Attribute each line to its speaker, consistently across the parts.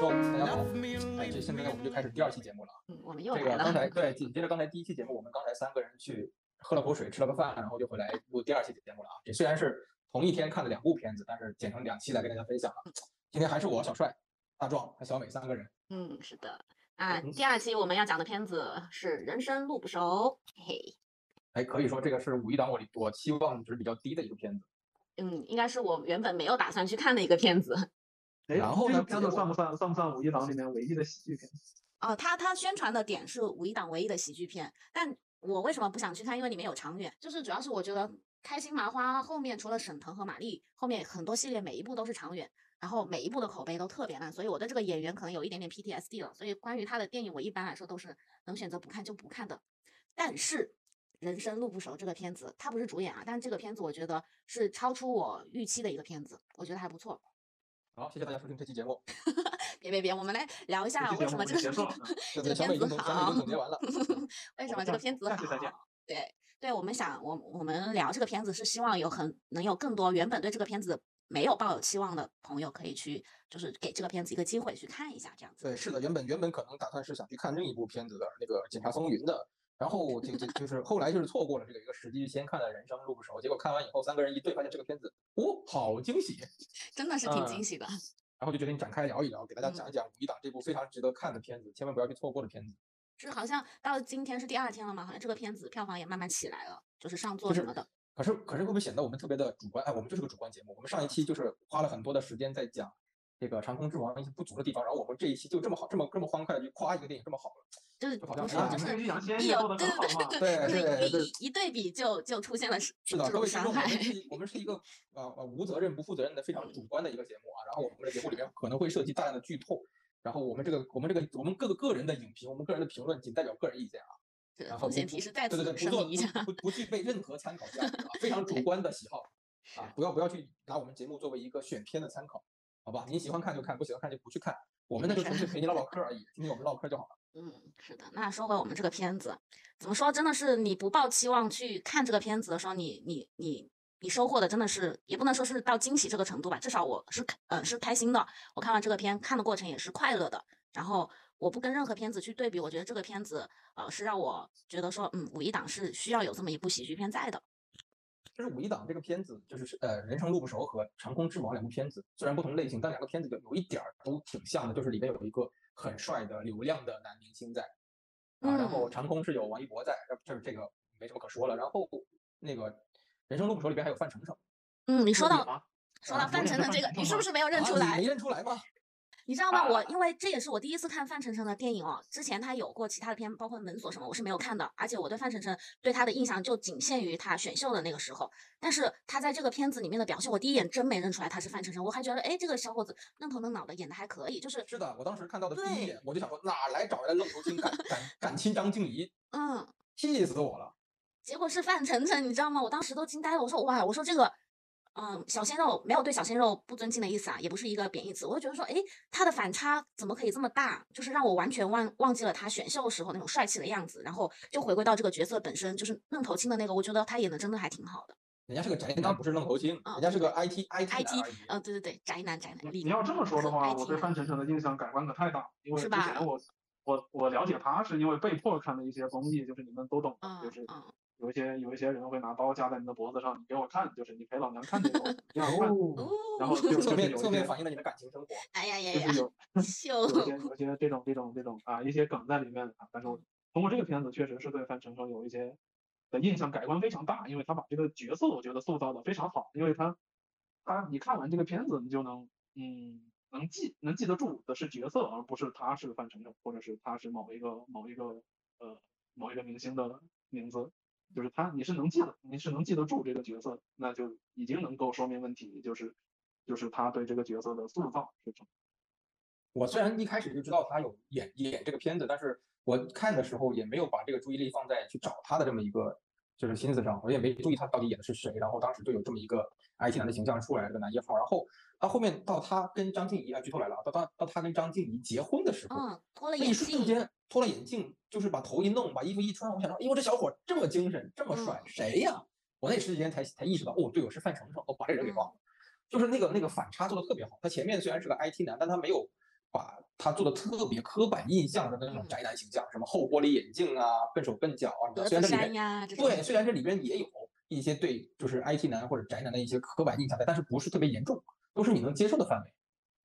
Speaker 1: 众，大家好！哎，这现在我们就开始第二期节目了。
Speaker 2: 嗯，我们又
Speaker 1: 这个
Speaker 2: 来了。
Speaker 1: 刚才对，紧接着刚才第一期节目，我们刚才三个人去喝了口水，吃了个饭，然后就回来录第二期节目了啊。这虽然是同一天看的两部片子，但是剪成两期来跟大家分享了。今天还是我小帅、大壮和小美三个人。
Speaker 2: 嗯，是的。啊，
Speaker 1: 嗯
Speaker 2: 第二期我们要讲的片子是《人生路不熟》，嘿嘿。
Speaker 1: 哎，可以说这个是五一档我我期望值比较低的一个片子。
Speaker 2: 嗯，应该是我原本没有打算去看的一个片子。
Speaker 3: 哎，
Speaker 1: 然后呢
Speaker 3: 这个片子算不算算不算五一档里面唯一的喜剧片？
Speaker 2: 哦，他他宣传的点是五一档唯一的喜剧片，但我为什么不想去看？因为里面有长远，就是主要是我觉得开心麻花后面除了沈腾和马丽，后面很多系列每一部都是长远，然后每一部的口碑都特别烂，所以我对这个演员可能有一点点 PTSD 了。所以关于他的电影，我一般来说都是能选择不看就不看的。但是《人生路不熟》这个片子，他不是主演啊，但是这个片子我觉得是超出我预期的一个片子，我觉得还不错。
Speaker 1: 好，谢谢大家收听这期节目。
Speaker 2: 别别别，我们来聊一下为什么这个 这个片子好
Speaker 1: 总结 完了。
Speaker 2: 为什么这个片子
Speaker 3: 下期再见
Speaker 2: 好？对对，我们想，我我们聊这个片子是希望有很能有更多原本对这个片子没有抱有期望的朋友可以去，就是给这个片子一个机会去看一下，这样子。
Speaker 1: 对，是的，原本原本可能打算是想去看另一部片子的那个《检察风云》的，然后就就就是后来就是错过了这个一个时机，先看了《人生路不熟》，结果看完以后三个人一对，发现这个片子哦，好惊喜，
Speaker 2: 真的是挺
Speaker 1: 嗯
Speaker 2: 惊喜的。
Speaker 1: 然后就决定展开聊一聊，给大家
Speaker 2: 嗯
Speaker 1: 讲一讲五一档这部非常值得看的片子，千万不要去错过的片子。
Speaker 2: 是好像到今天是第二天了嘛，好像这个片子票房也慢慢起来了，就是上座什么的。
Speaker 1: 可是可是会不会显得我们特别的主观？哎，我们就是个主观节目，我们上一期就是花了很多的时间在讲这个《长空之王》一些不足的地方，然后我们这一期就这么好，这么这么欢快的就夸一个电影这么好了。
Speaker 2: 就是
Speaker 1: 就好像
Speaker 2: 不是
Speaker 1: 哎呀
Speaker 2: 就是
Speaker 3: 你们两千
Speaker 2: 一有
Speaker 3: 也做得
Speaker 2: 对对
Speaker 3: 很好嘛
Speaker 2: 对
Speaker 1: 对对对
Speaker 2: 一一对比就就出现了是
Speaker 1: 是的，各位听众，我。们是一我们是一个呃呃无责任、不负责任的非常主观的一个节目啊。然后我们的节目里面可能会涉及大量的剧透，然后我们这个我们这个我们各个个人的影评，我们个人的评论仅代表个人意见啊。
Speaker 2: 这个
Speaker 1: 然后不不
Speaker 2: 风险提示在
Speaker 1: 对对对，
Speaker 2: 此
Speaker 1: 不做
Speaker 2: 声明一下。
Speaker 1: 不不不具备任何参考价值啊，非常 主观的喜好啊，不要不要去拿我们节目作为一个选片的参考，好吧？你喜欢看就看，不喜欢看就不去看，我们那就纯粹陪你唠 唠嗑而已，听听我们唠嗑就好了。
Speaker 2: 嗯，是的。那说回我们这个片子，怎么说？真的是你不抱期望去看这个片子的时候，你你你你收获的真的是，也不能说是到惊喜这个程度吧，至少我是开呃是开心的。我看完这个片，看的过程也是快乐的。然后我不跟任何片子去对比，我觉得这个片子呃是让我觉得说，嗯，五一档是需要有这么一部喜剧片在的。
Speaker 1: 就是五一档这个片子，就是呃《人生路不熟》和《长空之王》两部片子，虽然不同类型，但两个片子有有一点儿都挺像的，就是里面有一个很帅的流量的男明星在啊，然后
Speaker 2: 嗯
Speaker 1: 长空是有王一博在，这这这个没什么可说了。然后那个《人生路不熟》里边还有范丞丞，
Speaker 2: 嗯，你说到
Speaker 3: 啊，
Speaker 2: 说到
Speaker 1: 啊
Speaker 2: 范丞丞这个，你是不是没有认
Speaker 1: 啊
Speaker 2: 出来？
Speaker 1: 你没认出来吗？
Speaker 2: 你知道吗？我
Speaker 3: 啊
Speaker 2: 因为这也是我第一次看范丞丞的电影哦，之前他有过其他的片，包括《门锁》什么，我是没有看的。而且我对范丞丞对他的印象就仅限于他选秀的那个时候。但是他在这个片子里面的表现，我第一眼真没认出来他是范丞丞，我还觉得，哎，这个小伙子愣头愣脑的，演的还可以。就是，
Speaker 1: 是的，我当时看到的第一眼，我就想说哪来找来愣头青敢敢敢亲张静怡，
Speaker 2: 嗯，
Speaker 1: 气死我了。
Speaker 2: 结果是范丞丞，你知道吗？我当时都惊呆了，我说哇，我说这个。嗯，小鲜肉没有对小鲜肉不尊敬的意思啊，也不是一个贬义词。我就觉得说，哎，他的反差怎么可以这么大？就是让我完全忘忘记了他选秀时候那种帅气的样子，然后就回归到这个角色本身，就是愣头青的那个。我觉得他演的真的还挺好的。
Speaker 1: 人家是个宅男，不是愣头青，
Speaker 2: 啊
Speaker 1: 人家是个 IT IT 男
Speaker 2: IT，对对对，宅男宅男，
Speaker 3: 你要这么说的话，我对范丞丞的印象改观可太大了，因为之前我我我了解他是因为被迫看的一些综艺，就是你们都懂的，
Speaker 2: 嗯
Speaker 3: 就是
Speaker 2: 嗯，
Speaker 3: 有一些有一些人会拿刀架在你的脖子上，你给我看，就是你陪老娘看这种，然后就
Speaker 1: 侧面
Speaker 3: 有
Speaker 1: 面反映了你的感情生活。
Speaker 2: 哎呀呀呀，
Speaker 3: 就是有，有一些有一些这种这种这种啊一些梗在里面啊，但是我通过这个片子确实是对范丞丞有一些的印象改观非常大，因为他把这个角色我觉得塑造的非常好，因为他他你看完这个片子你就能嗯能记能记得住的是角色，而不是他是范丞丞，或者是他是某一个某一个呃某一个明星的名字。就是他，你是能记得，你是能记得住这个角色，那就已经能够说明问题，就是就是他对这个角色的塑造是成
Speaker 1: 我虽然一开始就知道他有演演这个片子，但是我看的时候也没有把这个注意力放在去找他的这么一个就是心思上，我也没注意他到底演的是谁。然后当时就有这么一个 IT 男的形象出来了，这个男一号。然后他后面到他跟张静怡啊，剧透来了啊，到到到他跟张静怡结婚的时候，
Speaker 2: 嗯，脱了
Speaker 1: 那一
Speaker 2: 眼镜，
Speaker 1: 瞬间脱了眼镜，就是把头一弄，把衣服一穿，我想说，哎呦，这小伙这么精神，这么帅，谁呀？我那时间才才意识到，哦，对，我是范丞丞，我把这人给忘了。就是那个那个反差做的特别好。他前面虽然是个 IT 男，但他没有把他做的特别刻板印象的那种宅男形象，什么厚玻璃眼镜啊、笨手笨脚啊，虽然这里面
Speaker 2: 呀，
Speaker 1: 对，虽然这里边也有一些对就是 IT 男或者宅男的一些刻板印象在，但是不是特别严重，都是你能接受的范围。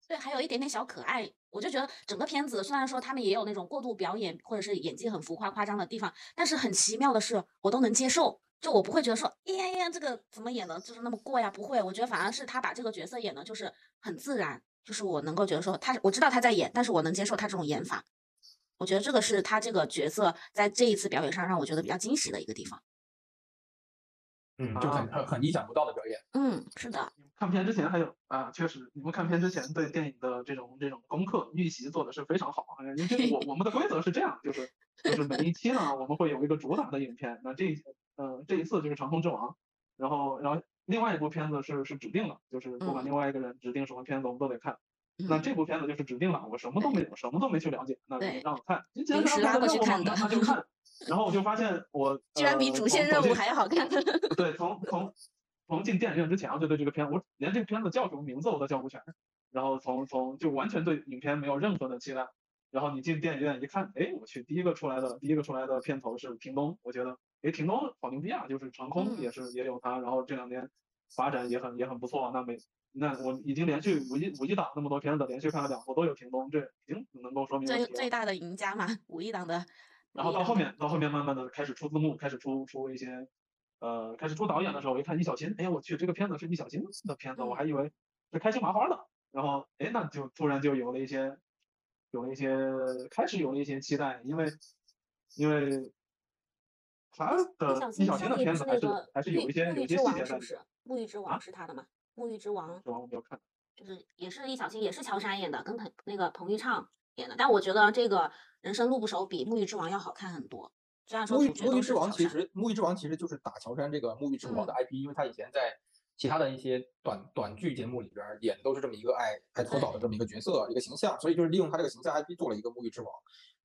Speaker 2: 对，还有一点点小可爱，我就觉得整个片子虽然说他们也有那种过度表演或者是演技很浮夸夸张的地方，但是很奇妙的是，我都能接受。就我不会觉得说，哎呀呀，这个怎么演的，就是那么过呀？不会，我觉得反而是他把这个角色演的，就是很自然，就是我能够觉得说他，我知道他在演，但是我能接受他这种演法。我觉得这个是他这个角色在这一次表演上让我觉得比较惊喜的一个地方。
Speaker 1: 嗯，就很很很意想不到的表演。
Speaker 2: 嗯，是的。
Speaker 3: 看片之前还有啊，确实，你们看片之前对电影的这种这种功课预习做的是非常好。因为我我们的规则是这样，就是就是每一期呢，我们会有一个主打的影片。那这一呃这一次就是《长空之王》，然后然后另外一部片子是是指定的，就是不管另外一个人指定什么片子，我们都得看。那这部片子就是指定了，我什么都没有，什么都没去了解，那让我看，既然让
Speaker 2: 拉过去看
Speaker 3: 的，那就看。然后我就发现我
Speaker 2: 居然比主线任务还要好看。
Speaker 3: 对，从从从进电影院之前我就对这个片，我连这个片子叫什么名字我都叫不全。然后从从就完全对影片没有任何的期待。然后你进电影院一看，哎，我去，第一个出来的第一个出来的片头是屏东，我觉得，哎，屏东好牛逼啊，就是长空也是也有它，然后这两年发展也很也很不错。那每那我已经连续五一五一档那么多片子连续看了两部都有屏东，这已经能够说明
Speaker 2: 最最大的赢家嘛，五一档的。
Speaker 3: 然后到后面，到后面慢慢的开始出字幕，开始出出一些，呃，开始出导演的时候，我一看易小星，哎呀，我去，这个片子是易小星的片子，我还以为是开心麻花的。然后，哎，那就突然就有了一些，有了一些，开始有了一些期待，因为，因为他的易小星的片子还是还是有一些有一些细节在。
Speaker 2: 沐浴之王是他的吗？沐浴之王。
Speaker 3: 之王我没有看。
Speaker 2: 就是也是易小星，也是乔杉演的，跟彭那个彭昱畅。演的，但我觉得这个人生路不熟比《沐浴之王》要好看很多。虽然说
Speaker 1: 沐浴沐浴之王其实沐浴之王其实就是打乔杉这个沐浴之王的 IP，因为他以前在其他的一些短短剧节目里边演都是这么一个爱爱搓澡的这么一个角色一个形象，所以就是利用他这个形象 IP 做了一个沐浴之王。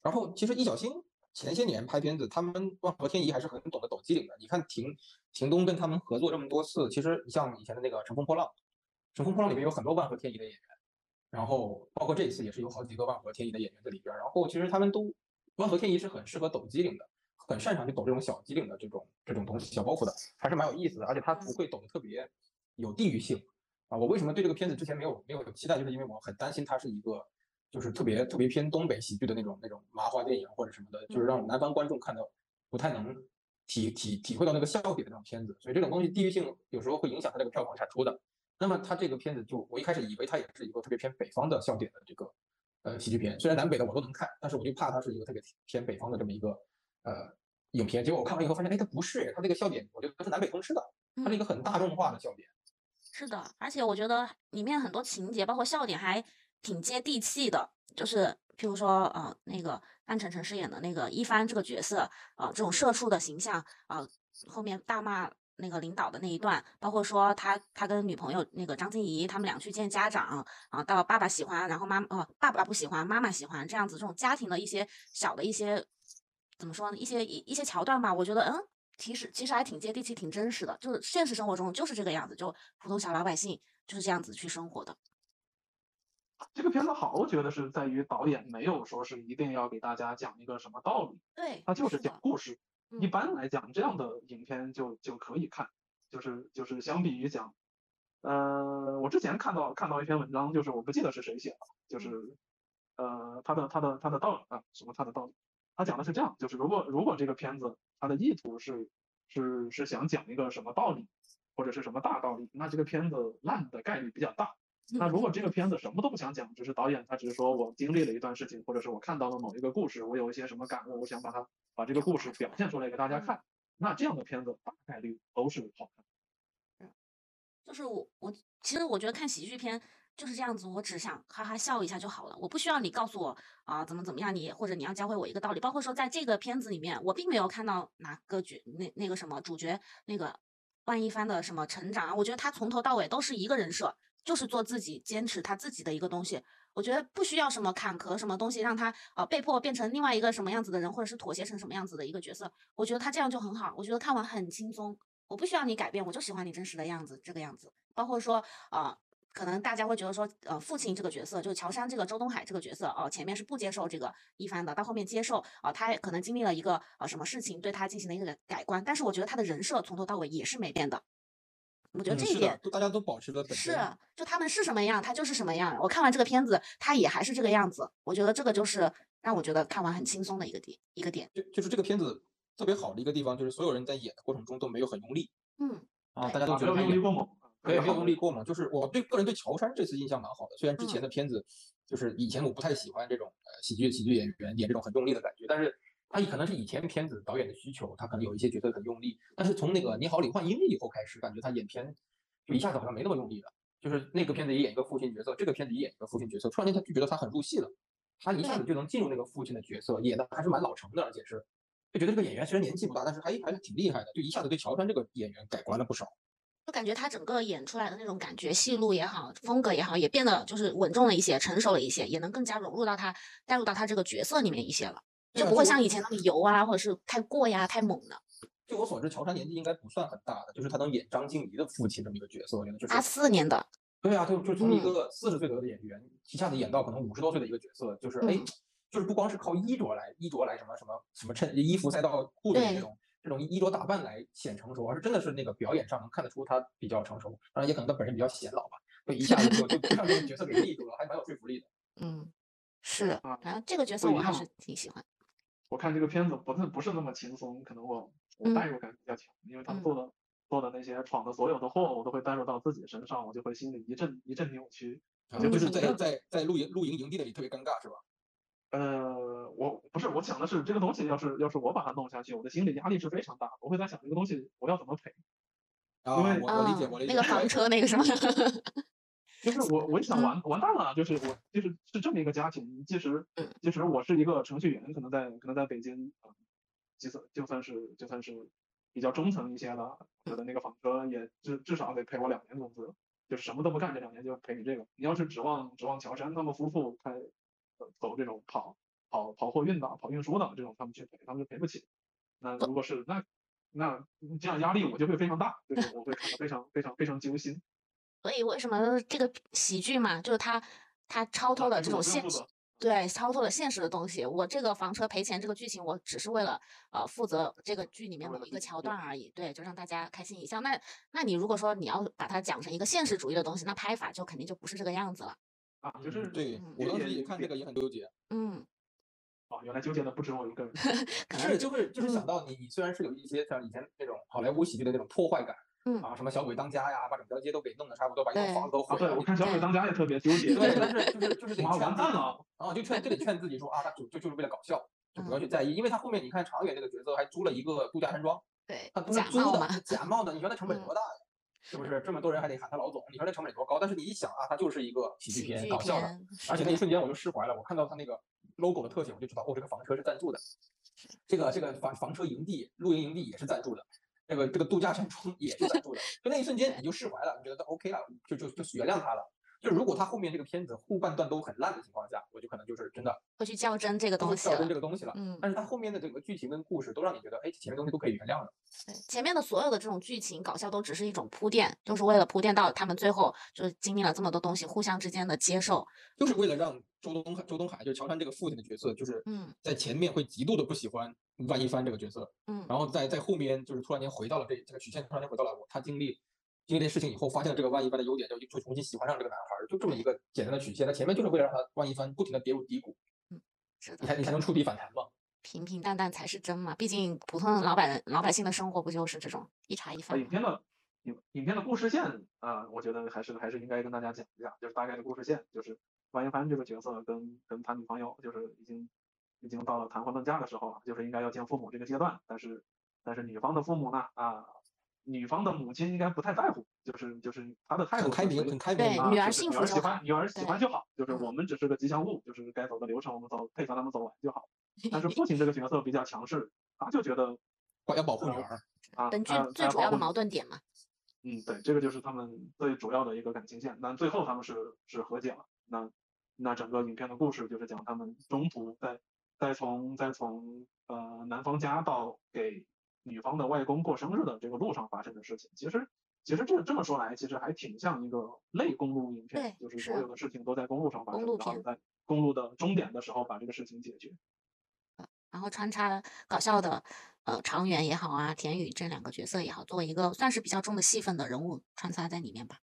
Speaker 1: 然后其实易小星前些年拍片子，他们万和天宜还是很懂得抖机灵的。你看廷廷东跟他们合作这么多次，其实你像以前的那个《乘风破浪》，《乘风破浪》里面有很多万和天宜的演员。然后包括这一次也是有好几个万和天宜的演员在里边，然后其实他们都万和天宜是很适合抖机灵的，很擅长去抖这种小机灵的这种这种东西小包袱的，还是蛮有意思的，而且他不会抖的特别有地域性啊。我为什么对这个片子之前没有没有期待，就是因为我很担心它是一个就是特别特别偏东北喜剧的那种那种麻花电影或者什么的，就是让南方观众看到不太能体体体会到那个笑点的那种片子，所以这种东西地域性有时候会影响它这个票房产出的。那么它这个片子就我一开始以为它也是一个特别偏北方的笑点的这个呃喜剧片，虽然南北的我都能看，但是我就怕它是一个特别偏北方的这么一个呃影片。结果我看完以后发现，哎，它不是，它这个笑点我觉得它是南北通吃的，它是一个很大众化的笑点。
Speaker 2: 是的，而且我觉得里面很多情节包括笑点还挺接地气的，就是譬如说呃那个范丞丞饰演的那个一帆这个角色啊，这种社畜的形象啊，后面大骂。那个领导的那一段，包括说他他跟女朋友那个张婧仪他们俩去见家长啊，到爸爸喜欢，然后妈哦爸爸不喜欢，妈妈喜欢这样子，这种家庭的一些小的一些怎么说呢？一些一一些桥段吧，我觉得嗯，其实其实还挺接地气，挺真实的，就是现实生活中就是这个样子，就普通小老百姓就是这样子去生活的。
Speaker 3: 这个片子好，我觉得是在于导演没有说是一定要给大家讲一个什么道理，
Speaker 2: 对，
Speaker 3: 他就是讲故事。一般来讲，这样的影片就就可以看，就是就是相比于讲，呃，我之前看到看到一篇文章，就是我不记得是谁写的，就是呃，他的他的他的道理啊，什么他的道理，他讲的是这样，就是如果如果这个片子他的意图是是是想讲一个什么道理，或者是什么大道理，那这个片子烂的概率比较大。那如果这个片子什么都不想讲，只是导演他只是说我经历了一段事情，或者是我看到了某一个故事，我有一些什么感悟，我想把它把这个故事表现出来给大家看，那这样的片子大概率都是好看。
Speaker 2: 嗯，就是我我其实我觉得看喜剧片就是这样子，我只想哈哈笑一下就好了，我不需要你告诉我啊怎么怎么样，你或者你要教会我一个道理。包括说在这个片子里面，我并没有看到哪个角那那个什么主角那个万一帆的什么成长，我觉得他从头到尾都是一个人设。就是做自己，坚持他自己的一个东西。我觉得不需要什么坎坷，什么东西让他呃被迫变成另外一个什么样子的人，或者是妥协成什么样子的一个角色。我觉得他这样就很好。我觉得看完很轻松。我不需要你改变，我就喜欢你真实的样子，这个样子。包括说啊，可能大家会觉得说，呃，父亲这个角色，就是乔杉这个周东海这个角色，哦、前面是不接受这个一帆的，到后面接受，啊、他可能经历了一个呃什么事情，对他进行了一个改观，但是我觉得他的人设从头到尾也是没变的。我觉得这一点
Speaker 1: 都大家都保持了本
Speaker 2: 是。，就他们是什么样，他就是什么样。我看完这个片子，他也还是这个样子。我觉得这个就是让我觉得看完很轻松的一个点，一个点。
Speaker 1: 就就是这个片子特别好的一个地方，就是所有人在演的过程中都没有很用力
Speaker 2: 嗯，
Speaker 1: 啊，大家都觉得
Speaker 3: 用力过猛，
Speaker 1: 对，没有用力过猛。就是我对个人对乔杉这次印象蛮好的，虽然之前
Speaker 2: 嗯
Speaker 1: 的片子就是以前我不太喜欢这种呃喜剧喜剧演员演这种很用力的感觉，但是他可能是以前片子导演的需求，他可能有一些角色很用力，但是从那个《你好，李焕英》以后开始，感觉他演片就一下子好像没那么用力了。就是那个片子也演一个父亲角色，这个片子也演一个父亲角色，突然间他就觉得他很入戏了，他一下子就能进入那个父亲的角色，演的还是蛮老成的，而且是就觉得这个演员虽然年纪不大，但是还还是挺厉害的，就一下子对乔杉这个演员改观了不少。
Speaker 2: 就感觉他整个演出来的那种感觉，戏路也好，风格也好，也变得就是稳重了一些，成熟了一些，也能更加融入到他带入到他这个角色里面一些了，就不会像以前那么油啊，或者是太过呀、太猛的。
Speaker 1: 据我所知，乔杉年纪应该不算很大的，就是他能演张静怡的父亲这么一个角色，我觉得就是
Speaker 2: 八四年的，
Speaker 1: 对啊，就就从一
Speaker 2: 嗯
Speaker 1: 个四十岁左右的演员，一下子演到可能五十多岁的一个角色，就是哎
Speaker 2: 嗯，
Speaker 1: 就是不光是靠衣着来衣着来什么什么什么衬衣服赛道裤子这种这种衣着打扮来显成熟，而是真的是那个表演上能看得出他比较成熟，当然也可能他本身比较显老吧，就一下子就就就让这个角色给立住了，还蛮有说服力的。
Speaker 2: 嗯，是，
Speaker 3: 啊
Speaker 2: 反正这个角色我还是挺喜欢。
Speaker 3: 我看这个片子不是不是那么轻松，可能我我
Speaker 2: 嗯
Speaker 3: 代入感比较强，因为他们
Speaker 2: 嗯
Speaker 3: 做的做的那些闯的所有的祸，我都会代入到自己身上，我就会心里一阵一阵扭曲。
Speaker 1: 啊，
Speaker 3: 就
Speaker 1: 就是在在在露营露营营地那里特别尴尬是吧？
Speaker 3: 呃，我不是我想的是这个东西，要是要是我把它弄下去，我的心理压力是非常大的，我会在想这个东西我要怎么赔。
Speaker 1: 啊，
Speaker 3: 因为
Speaker 1: 我我理解
Speaker 2: 啊
Speaker 1: 我理解。
Speaker 2: 那个房车那个什么，
Speaker 3: 就是我我一想
Speaker 2: 嗯
Speaker 3: 完完蛋了，就是我就是是这么一个家庭，即使
Speaker 2: 嗯
Speaker 3: 即使我是一个程序员，可能在可能在北京啊，就算就算是就算是比较中层一些的，我的那个房车也至至少得赔我两年工资，就是什么都不干这两年就赔你这个。你要是指望指望乔杉他们夫妇开呃走这种跑跑跑货运的跑运输的这种他们去赔，他们就赔不起。那如果是那那这样压力我就会非常大，就是我会看得非常非常非常揪心。
Speaker 2: 所以为什么这个喜剧嘛，就是它它超脱
Speaker 3: 啊
Speaker 2: 了这种现实，对，超脱了现实的东西。我这个房车赔钱这个剧情，我只是为了呃负责这个剧里面某一个桥段而已，对，就让大家开心一笑。那那你如果说你要把它讲成一个现实主义的东西，那拍法就肯定就不是这个样子了。
Speaker 3: 啊，就是
Speaker 1: 对
Speaker 2: 嗯
Speaker 1: 我当时
Speaker 3: 也
Speaker 1: 也看这个也很纠结。
Speaker 2: 嗯，
Speaker 3: 哦，原来纠结的不止我一个人。
Speaker 2: 可能
Speaker 1: 是，就会就是想
Speaker 2: 嗯
Speaker 1: 到你，你虽然是有一些像以前那种好莱坞喜剧的那种破坏感，
Speaker 2: 嗯
Speaker 1: 啊，什么小鬼当家呀，把整条街都给弄得差不多，把一栋房子都毁了
Speaker 3: 对，我。看小鬼当家也特别纠结。
Speaker 1: 对，但是就是就是得
Speaker 3: 完蛋了，
Speaker 1: 啊，就劝就得劝自己说啊，他就就就是为了搞笑，就不要
Speaker 2: 嗯
Speaker 1: 去在意，因为他后面你看长远这个角色还租了一个度假山庄，
Speaker 2: 对
Speaker 1: 他不是
Speaker 2: 假
Speaker 1: 租的，假冒的，你说那成本
Speaker 2: 嗯
Speaker 1: 多大呀？是不是？这么多人还得喊他老总，你说那成本多高？但是你一想啊，他就是一个喜剧片，搞笑的，而且那一瞬间我就释怀了，我看到他那个 logo 的特写，我就知道哦，这个房车是赞助的，这个这个房房车营地、露营营地也是赞助的，这个这个度假山庄也是在住的，就那一瞬间你就释怀了，你觉得 OK 了，就就就原谅他了。就如果他后面这个片子后半段都很烂的情况下，我就可能就是真的
Speaker 2: 会去较真这个东西
Speaker 1: 较真这。个东西了。
Speaker 2: 嗯，
Speaker 1: 但是他后面的整个剧情跟故事都让你觉得，哎，前面东西都可以原谅了。
Speaker 2: 对，前面的所有的这种剧情搞笑都只是一种铺垫，就是为了铺垫到他们最后就是经历了这么多东西，互相之间的接受。
Speaker 1: 就是为了让周东海、周东海就是乔杉这个父亲的角色，就是
Speaker 2: 嗯
Speaker 1: 在前面会极度的不喜欢万一帆这个角色，
Speaker 2: 嗯
Speaker 1: 然后在在后面就是突然间回到了这这个曲线，突然间回到了我他经历经历这事情以后，发现了这个万一帆的优点，就就重新喜欢上这个男孩儿，就这么一个简单的曲线。那前面就是为了让他万一帆不停的跌入低谷，
Speaker 2: 是的
Speaker 1: 你，才你才能触底反弹嘛。
Speaker 2: 平平淡淡才是真嘛。毕竟普通的老百老百姓的生活不就是这种一茶一
Speaker 3: 啊，
Speaker 2: 饭吗？
Speaker 3: 影片的影影片的故事线啊、我觉得还是还是应该跟大家讲一下，就是大概的故事线，就是万一帆这个角色跟跟他女朋友就是已经已经到了谈婚论嫁的时候了，就是应该要见父母这个阶段，但是但是女方的父母呢啊，女方的母亲应该不太在乎，就是就是她的态度
Speaker 1: 很开明，很开
Speaker 2: 对
Speaker 1: 明。
Speaker 3: 啊，
Speaker 2: 女儿幸福就好
Speaker 3: 喜欢女儿喜欢
Speaker 2: 对
Speaker 3: 就好，就是
Speaker 2: 嗯
Speaker 3: 我们只是个吉祥物，就是该走的流程我们走配合他们走完就好。但是父亲这个角色比较强势，他就觉得
Speaker 1: 要保护女儿，
Speaker 3: 啊，
Speaker 2: 本剧最主要的矛盾点嘛。
Speaker 3: 嗯，对，这个就是他们最主要的一个感情线。那最后他们是是和解了。那那整个影片的故事就是讲他们中途再再从再从呃男方家到给女方的外公过生日的这个路上发生的事情。其实其实这这么说来，其实还挺像一个类公路影片，就是所有的事情都在公路上发生，然后在公路的终点的时候把这个事情解决。
Speaker 2: 然后穿插搞笑的，呃，常远也好啊，田雨这两个角色也好，作为一个算是比较重的戏份的人物穿插在里面吧。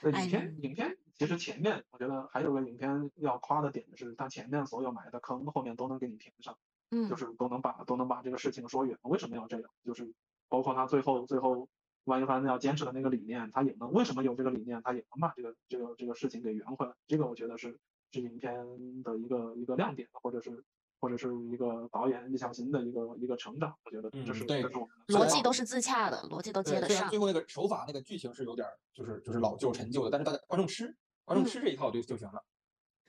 Speaker 3: 对，
Speaker 2: 哎
Speaker 3: 影片影片其实前面我觉得还有个影片要夸的点是，它前面所有埋的坑后面都能给你填上，
Speaker 2: 嗯，
Speaker 3: 就是都能把都能把这个事情说圆。为什么要这样？就是包括他最后最后万一帆要坚持的那个理念，他也能为什么有这个理念，他也能把这个这个这个事情给圆回来。这个我觉得是是影片的一个一个亮点，或者是或者是一个导演易小星的一个一个成长。我觉得这是、
Speaker 1: 嗯对
Speaker 3: 这是我们的
Speaker 2: 逻辑都是自洽的，逻辑都接，得上
Speaker 1: 虽然最。后那个手法那个剧情是有点儿就是就是老旧陈旧的，但是大家观众吃观众
Speaker 2: 嗯
Speaker 1: 吃这一套就就行了。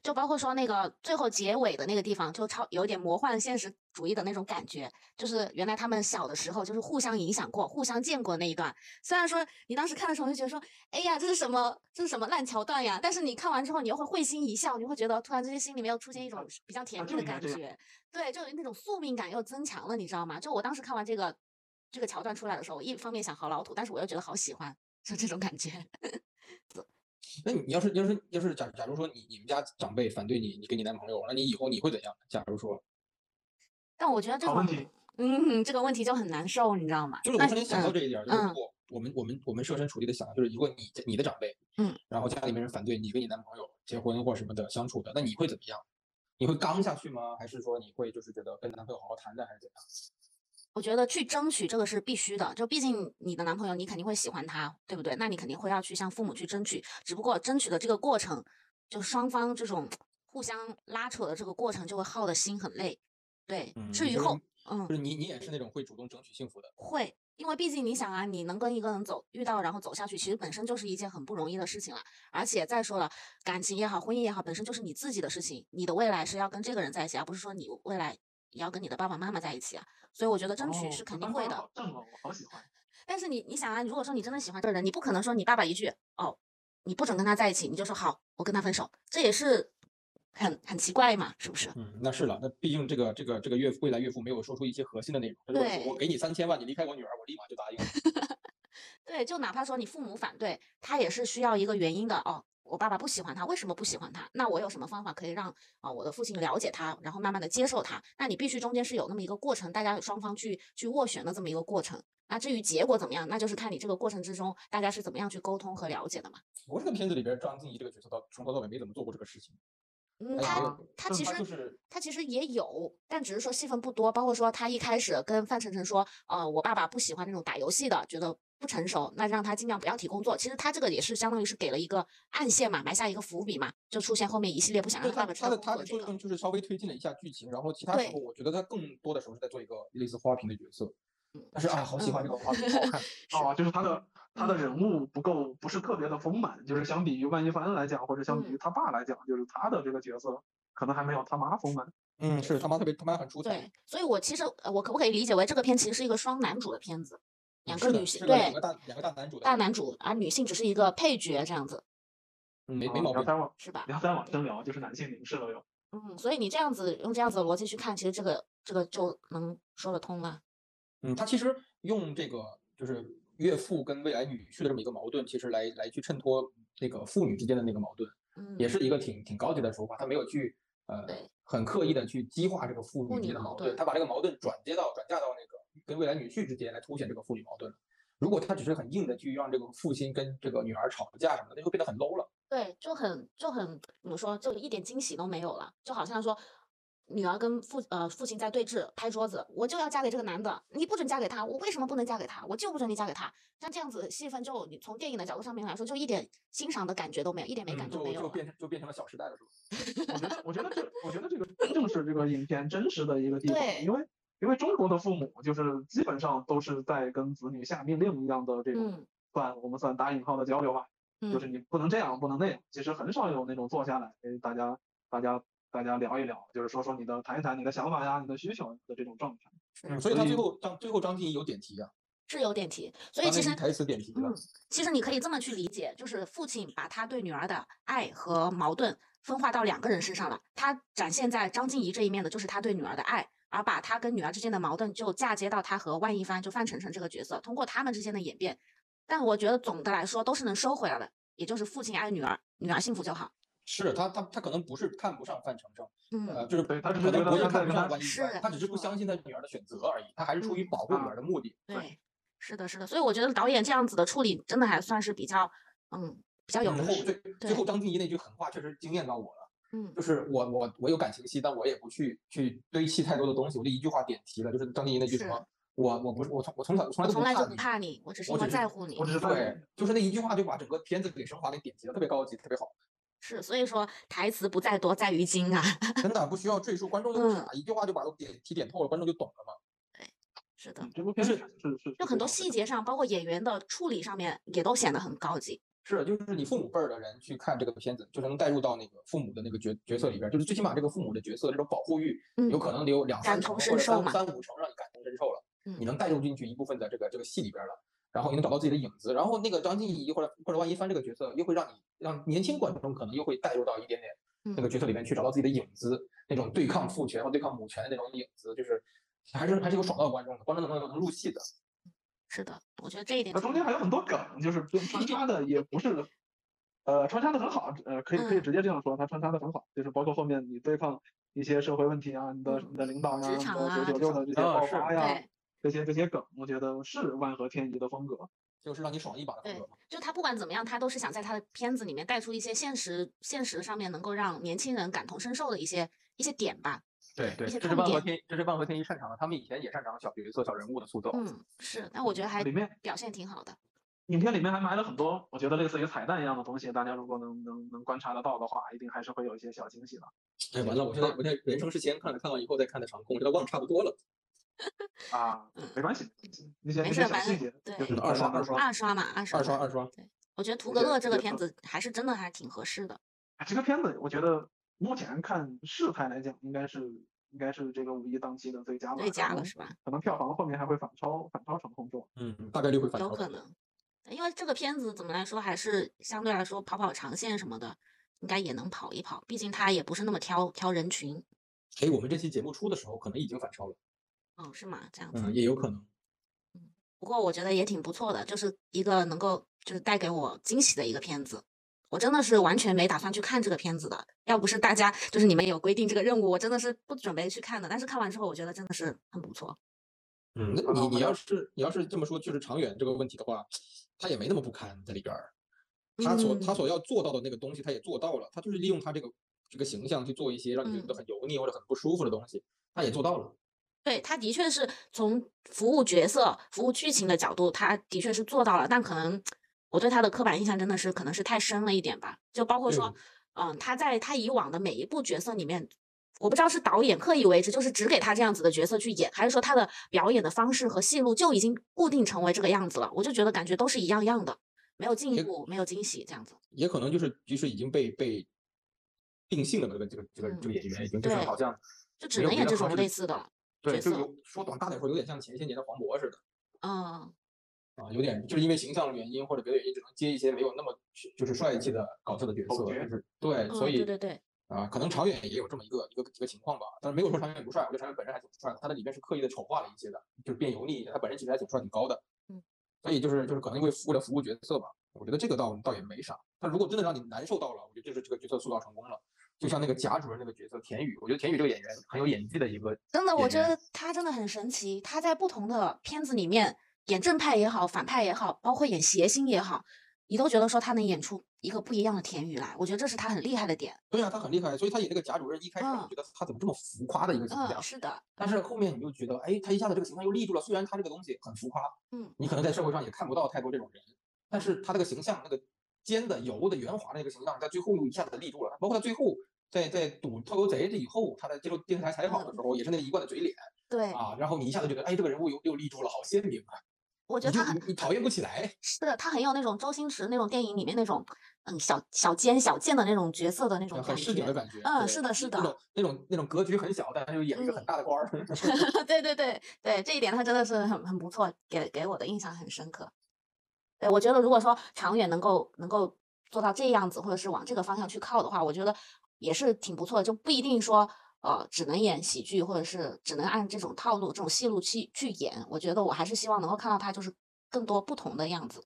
Speaker 2: 就包括说那个最后结尾的那个地方，就超有点魔幻现实主义的那种感觉，就是原来他们小的时候就是互相影响过、互相见过那一段。虽然说你当时看的时候就觉得说，哎呀，这是什么，这是什么烂桥段呀？但是你看完之后，你又会会心一笑，你会觉得突然之间心里面又出现一种比较甜蜜的感觉，对，就那种宿命感又增强了，你知道吗？就我当时看完这个这个桥段出来的时候，我一方面想好老土，但是我又觉得好喜欢，就这种感觉。
Speaker 1: 那你要是要是要是假假如说你你们家长辈反对你你跟你男朋友，那你以后你会怎样？假如说，
Speaker 2: 但我觉得这
Speaker 3: 个问题，
Speaker 2: 嗯，这个问题就很难受，你知道吗？
Speaker 1: 就是我突然想到
Speaker 2: 嗯
Speaker 1: 这一点儿，就是
Speaker 2: 嗯
Speaker 1: 如果我们我们我们设身处地的想，就是如果你你的长辈，
Speaker 2: 嗯，
Speaker 1: 然后家里面人反对你跟你男朋友结婚或什么的相处的，那你会怎么样？你会刚下去吗？还是说你会就是觉得跟男朋友好好谈谈，还是怎样？
Speaker 2: 我觉得去争取这个是必须的，就毕竟你的男朋友，你肯定会喜欢他，对不对？那你肯定会要去向父母去争取，只不过争取的这个过程，就双方这种互相拉扯的这个过程，就会耗的心很累。对，至于后，嗯
Speaker 1: 就，是你你也是那种会主动争取幸福的。
Speaker 2: 会，因为毕竟你想啊，你能跟一个人走遇到，然后走下去，其实本身就是一件很不容易的事情了。而且再说了，感情也好，婚姻也好，本身就是你自己的事情，你的未来是要跟这个人在一起，而不是说你未来也要跟你的爸爸妈妈在一起啊。所以我觉得争取
Speaker 3: 哦
Speaker 2: 是肯定会的。
Speaker 3: 好正哦，我好喜欢。
Speaker 2: 但是你你想啊，如果说你真的喜欢这个人，你不可能说你爸爸一句哦，你不准跟他在一起，你就说好，我跟他分手，这也是很很奇怪嘛，是不是？
Speaker 1: 嗯，那是了，那毕竟这个这个这个岳父未来岳父没有说出一些核心的内容，
Speaker 2: 对
Speaker 1: 我给你三千万，你离开我女儿，我立马就答应了。
Speaker 2: 对，就哪怕说你父母反对，他也是需要一个原因的哦。我爸爸不喜欢他，为什么不喜欢他？那我有什么方法可以让啊、我的父亲了解他，然后慢慢的接受他？那你必须中间是有那么一个过程，大家双方去去斡旋的这么一个过程。那至于结果怎么样，那就是看你这个过程之中大家是怎么样去沟通和了解的嘛。
Speaker 1: 我这个片子里边，张静怡这个角色到从头到尾没怎么做过这个事情。
Speaker 2: 嗯，
Speaker 1: 哎
Speaker 2: 他他其实
Speaker 1: 他就是
Speaker 2: 他其实也有，但只是说戏份不多。包括说他一开始跟范丞丞说，呃，我爸爸不喜欢那种打游戏的，觉得不成熟，那让他尽量不要提工作。其实他这个也是相当于是给了一个暗线嘛，埋下一个伏笔嘛，就出现后面一系列不想
Speaker 1: 对
Speaker 2: 让爸爸知道
Speaker 1: 他他的他
Speaker 2: 工作这个。
Speaker 1: 的作用就是稍微推进了一下剧情，然后其他时候我觉得他更多的时候是在做一个类似花瓶的角色。
Speaker 2: 嗯
Speaker 1: 但是啊，好喜欢这个画面，好好看。
Speaker 3: 啊，就是他的 他的
Speaker 2: 嗯
Speaker 3: 人物不够，不是特别的丰满，就是相比于万一帆来讲，或者相比
Speaker 2: 嗯
Speaker 3: 于他爸来讲，就是他的这个角色可能还没有他妈丰满。
Speaker 1: 嗯，是他妈特别他妈很出彩。
Speaker 2: 对，所以我其实呃我可不可以理解为这个片其实是一个双男主的片子，两个女性对
Speaker 1: 两个大两个大男主的
Speaker 2: 大男主，而女性只是一个配角这样子，
Speaker 1: 嗯没
Speaker 3: 啊
Speaker 1: 没毛病。
Speaker 2: 是吧
Speaker 3: 你？要再往深聊，就是男性凝视了又。
Speaker 2: 嗯，所以你这样子用这样子的逻辑去看，其实这个这个就能说得通了。
Speaker 1: 嗯，他其实用这个就是岳父跟未来女婿的这么一个矛盾，其实来来去衬托那个父女之间的那个矛盾，
Speaker 2: 嗯，
Speaker 1: 也是一个挺挺高级的手法。他没有去呃很刻意的去激化这个父
Speaker 2: 父
Speaker 1: 女之间的矛盾，
Speaker 2: 女矛盾
Speaker 1: 他把这个矛盾转接到转嫁到那个跟未来女婿之间来凸显这个父女矛盾。如果他只是很硬的去让这个父亲跟这个女儿吵个架什么的，那就变得很 low 了。
Speaker 2: 对，就很就很怎么说，就一点惊喜都没有了，就好像说女儿跟父呃父亲在对峙，拍桌子，我就要嫁给这个男的，你不准嫁给他，我为什么不能嫁给他？我就不准你嫁给他。像这样子戏份就你从电影的角度上面来说，就一点欣赏的感觉都没有，一点美感
Speaker 1: 嗯，就
Speaker 2: 没有就。
Speaker 1: 变成就变成了小时代了，是吧？
Speaker 3: 我觉得，我觉得这，我觉得这个正是这个影片真实的一个地方，
Speaker 2: 对
Speaker 3: 因为因为中国的父母就是基本上都是在跟子女下命令一样的这种，
Speaker 2: 嗯
Speaker 3: 算我们算打引号的交流吧，就是
Speaker 2: 嗯，
Speaker 3: 你不能这样，不能那样，其实很少有那种坐下来跟大家大家大家聊一聊，就是说说你的谈一谈你的想法呀，你的需求的这种状态。
Speaker 1: 嗯，所以他最后张最后张婧仪有点题啊，
Speaker 2: 是有点题，所以其实
Speaker 1: 台词点题了
Speaker 2: 嗯。，其实你可以这么去理解，就是父亲把他对女儿的爱和矛盾分化到两个人身上了。他展现在张婧仪这一面的，就是他对女儿的爱，而把他跟女儿之间的矛盾就嫁接到他和万一帆，就范丞丞这个角色，通过他们之间的演变，但我觉得总的来说都是能收回来的，也就是父亲爱女儿，女儿幸福就好。
Speaker 1: 是他他他可能不是看不上范丞丞，呃，
Speaker 2: 嗯，
Speaker 1: 就是
Speaker 3: 对他
Speaker 1: 可能不是看不上关一
Speaker 2: 是，
Speaker 1: 他只是不相信他女儿的选择而已，他还是出于
Speaker 2: 嗯
Speaker 1: 保护女儿的目的。
Speaker 2: 对，是的，是的，所以我觉得导演这样子的处理真的还算是比较，嗯，比较有
Speaker 1: 最后
Speaker 2: 识。
Speaker 1: 最最后张婧仪那句狠话确实惊艳到我了，
Speaker 2: 嗯
Speaker 1: 就是我我我有感情戏，但我也不去去堆砌太多的东西，我就一句话点题了，就是张婧仪那句什么，我我不是我从我从小从来都
Speaker 2: 不怕你，我只是在乎你
Speaker 3: 我。只是在
Speaker 1: 对，就是那一句话就把整个片子给升华给点题了，特别高级，特别好，
Speaker 2: 是，所以说台词不在多，在于精啊。
Speaker 1: 真的不需要赘述，观众就不
Speaker 2: 嗯，
Speaker 1: 一句话就把都点题点透了，观众就懂了嘛。
Speaker 2: 对是的，
Speaker 3: 这部片子是是
Speaker 2: 就很多细节上，包括演员的处理上面，也都显得很高级。
Speaker 1: 是，就是你父母辈儿的人去看这个片子，就是能带入到那个父母的那个角角色里边儿，就是最起码这个父母的角色这种保护欲，
Speaker 2: 嗯
Speaker 1: 有可能得有两三
Speaker 2: 感同
Speaker 1: 成或者三
Speaker 2: 身受嘛
Speaker 1: 三五成让你感同身受了，
Speaker 2: 嗯
Speaker 1: 你能带入进去一部分的这个这个戏里边儿了，然后你能找到自己的影子，然后那个张婧仪或者或者万一翻这个角色，又会让你让年轻观众可能又会带入到一点点那个
Speaker 2: 嗯，
Speaker 1: 角色里面去，找到自己的影子，那种对抗父权或对抗母权的那种影子，就是还是还是有爽到观众的，观众能能能入戏的。
Speaker 2: 是的，我觉得这一点
Speaker 3: 中间还有很多梗，就是就穿插的也不是，呃，穿插的很好，呃，可以可以
Speaker 2: 嗯。
Speaker 3: 直接这样说，它穿插的很好，就是包括后面你对抗一些社会问题啊，你的你的领导呀，九九六的这些爆发呀，
Speaker 2: 对
Speaker 3: 这些这些梗，我觉得是万合天宜的风格。
Speaker 1: 就是让你爽一把的风格嘛。
Speaker 2: 就他不管怎么样，他都是想在他的片子里面带出一些现实现实上面能够让年轻人感同身受的一些一些点吧。
Speaker 1: 对对，这是万合天，这是万合天宜擅长的，他们以前也擅长小角色、小人物的塑造。
Speaker 2: 嗯，是，但我觉得还
Speaker 3: 里面
Speaker 2: 表现挺好的。
Speaker 3: 影片里面还埋了很多，我觉得类似于彩蛋一样的东西，大家如果能能能观察得到的话，一定还是会有一些小惊喜的。
Speaker 1: 哎，完了，我现在我现在人生是先看的，看完以后再看的场控，我觉得忘得差不多了。
Speaker 3: 啊
Speaker 2: 嗯，
Speaker 3: 没关系，那些
Speaker 2: 没
Speaker 3: 那些小
Speaker 2: 事反正
Speaker 3: 细节，
Speaker 2: 对
Speaker 3: 就是
Speaker 1: 二刷二刷
Speaker 2: 二刷嘛，二刷
Speaker 1: 二刷
Speaker 2: 嘛
Speaker 1: 二刷，
Speaker 2: 我觉得图格勒这个片子还是真的还挺合适的。
Speaker 3: 哎这个片子，我觉得目前看事态来讲，应该是应该是这个五一档期的最佳吧。
Speaker 2: 最佳了是吧？
Speaker 3: 可能票房后面还会反超反超成空座。
Speaker 1: 嗯，大概率会反超。
Speaker 2: 有可能，因为这个片子怎么来说，还是相对来说跑跑长线什么的，应该也能跑一跑。毕竟它也不是那么挑挑人群。
Speaker 1: 哎，我们这期节目出的时候，可能已经反超了。
Speaker 2: 哦，是吗？这样子。
Speaker 1: 嗯，也有可能。
Speaker 2: 不过我觉得也挺不错的，就是一个能够就是带给我惊喜的一个片子。我真的是完全没打算去看这个片子的，要不是大家就是你们有规定这个任务，我真的是不准备去看的。但是看完之后，我觉得真的是很不错。
Speaker 1: 嗯，那你你要是你要是这么说，就是长远这个问题的话，他也没那么不堪在里边儿。他所他
Speaker 2: 嗯
Speaker 1: 所要做到的那个东西，他也做到了。他就是利用他这个这个形象去做一些让你觉得
Speaker 2: 嗯
Speaker 1: 很油腻或者很不舒服的东西，他也做到了。
Speaker 2: 对，他的确是从服务角色、服务剧情的角度，他的确是做到了，但可能我对他的刻板印象真的是可能是太深了一点吧。就包括说，嗯，他在他以往的每一部角色里面，我不知道是导演刻意为之，就是只给他这样子的角色去演，还是说他的表演的方式和戏路就已经固定成为这个样子了？我就觉得感觉都是一样样的，没有进
Speaker 1: 一
Speaker 2: 步，没有惊喜这样子。
Speaker 1: 也可能就是就是已经被被定性了这个这个这个这个演员已经就是
Speaker 2: 对
Speaker 1: 好像
Speaker 2: 就只能演这种类似的
Speaker 1: 对，就有说短大点说，有点像前些年的黄渤似的。
Speaker 2: 嗯，
Speaker 1: 啊，有点就是因为形象原因或者别的原因，只能接一些没有那么就是帅气的搞笑的角色，就是。对，
Speaker 2: 嗯
Speaker 1: 所以
Speaker 2: 对对。对，
Speaker 1: 啊，可能长远也有这么一个一个一个情况吧，但是没有说长远不帅，我觉得长远本身还挺帅的，他在里面是刻意的丑化了一些的，就是变油腻一些，他本身其实还挺帅挺高的，
Speaker 2: 嗯，
Speaker 1: 所以就是就是可能因为为了服务角色吧，我觉得这个倒倒也没啥，但如果真的让你难受到了，我觉得就是这个角色塑造成功了，就像那个贾主任那个角色田雨，我觉得田雨这个演员很有演技的一个，
Speaker 2: 真的，我觉得他真的很神奇。他在不同的片子里面演正派也好，反派也好，包括演谐星也好，你都觉得说他能演出一个不一样的田雨来。我觉得这是他很厉害的点。
Speaker 1: 对啊，他很厉害，所以他演那个贾主任一开始我觉得他怎么这么浮夸的一个形象
Speaker 2: 嗯，，是的，
Speaker 1: 但是后面你就觉得，哎，他一下子这个形象又立住了。虽然他这个东西很浮夸，
Speaker 2: 嗯，
Speaker 1: 你可能在社会上也看不到太多这种人，但是他这个形象，那个尖的、油的、圆滑的那个形象，在最后又一下子立住了。包括他最后在在赌偷油贼这以后，他在接受电视台采访的时候，也是那个一贯的嘴脸
Speaker 2: 对，
Speaker 1: 啊，然后你一下子觉得，哎，这个人物又又立住了，好鲜明啊！
Speaker 2: 我觉得他很
Speaker 1: 你你讨厌不起来。
Speaker 2: 是的，他很有那种周星驰那种电影里面那种嗯小小奸小贱的那种角色的那种感
Speaker 1: 很市井的
Speaker 2: 觉。
Speaker 1: 感觉，
Speaker 2: 嗯是的是的
Speaker 1: 那种那种那种格局很小，但是又演一个很
Speaker 2: 嗯
Speaker 1: 大的官儿。
Speaker 2: 对对对对，这一点他真的是很很不错，给给我的印象很深刻。对，我觉得如果说长远能够能够做到这样子，或者是往这个方向去靠的话，我觉得也是挺不错的，就不一定说呃只能演喜剧，或者是只能按这种套路、这种戏路去去演。我觉得我还是希望能够看到他就是更多不同的样子。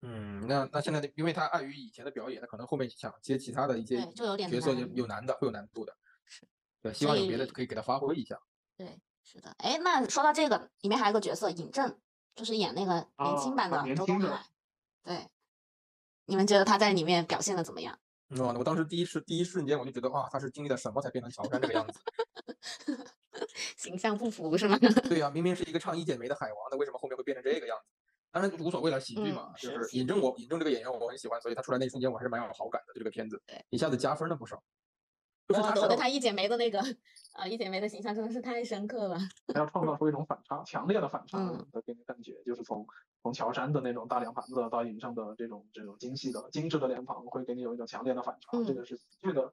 Speaker 1: 嗯，那那现在的，因为他碍于以前的表演，他可能后面想接其他的一些
Speaker 2: 对，就有点
Speaker 1: 角色有
Speaker 2: 难
Speaker 1: 有难的，会有难度的。
Speaker 2: 是，
Speaker 1: 对，希望有别的可以给他发挥一下。
Speaker 2: 对，是的。哎，那说到这个，里面还有个角色尹正，就是演那个年轻
Speaker 3: 啊
Speaker 2: 版的周东海。对，你们觉得他在里面表现的怎么样？
Speaker 1: 嗯，我当时第一时第一瞬间我就觉得，哇，他是经历了什么才变成乔杉这个样子？
Speaker 2: 形象不符是吗？
Speaker 1: 对呀、明明是一个唱一剪梅的海王那，为什么后面会变成这个样子？当然无所谓了，喜剧
Speaker 2: 嗯
Speaker 1: 嘛，就是尹正我尹正这个演员我很喜欢，所以他出来那一瞬间我还是蛮有好感的，对这个片子，一下子加分了不少。就是他
Speaker 2: 我我对他一剪梅的那个呃一剪梅的形象真的是太深刻了。
Speaker 3: 他要创造出一种反差，强烈的反差
Speaker 2: 嗯
Speaker 3: 的给你感觉，就是从从乔杉的那种大脸盘子到尹正的这种这种精细的精致的脸庞，会给你有一种强烈的反差。这
Speaker 2: 嗯
Speaker 3: 个是喜剧的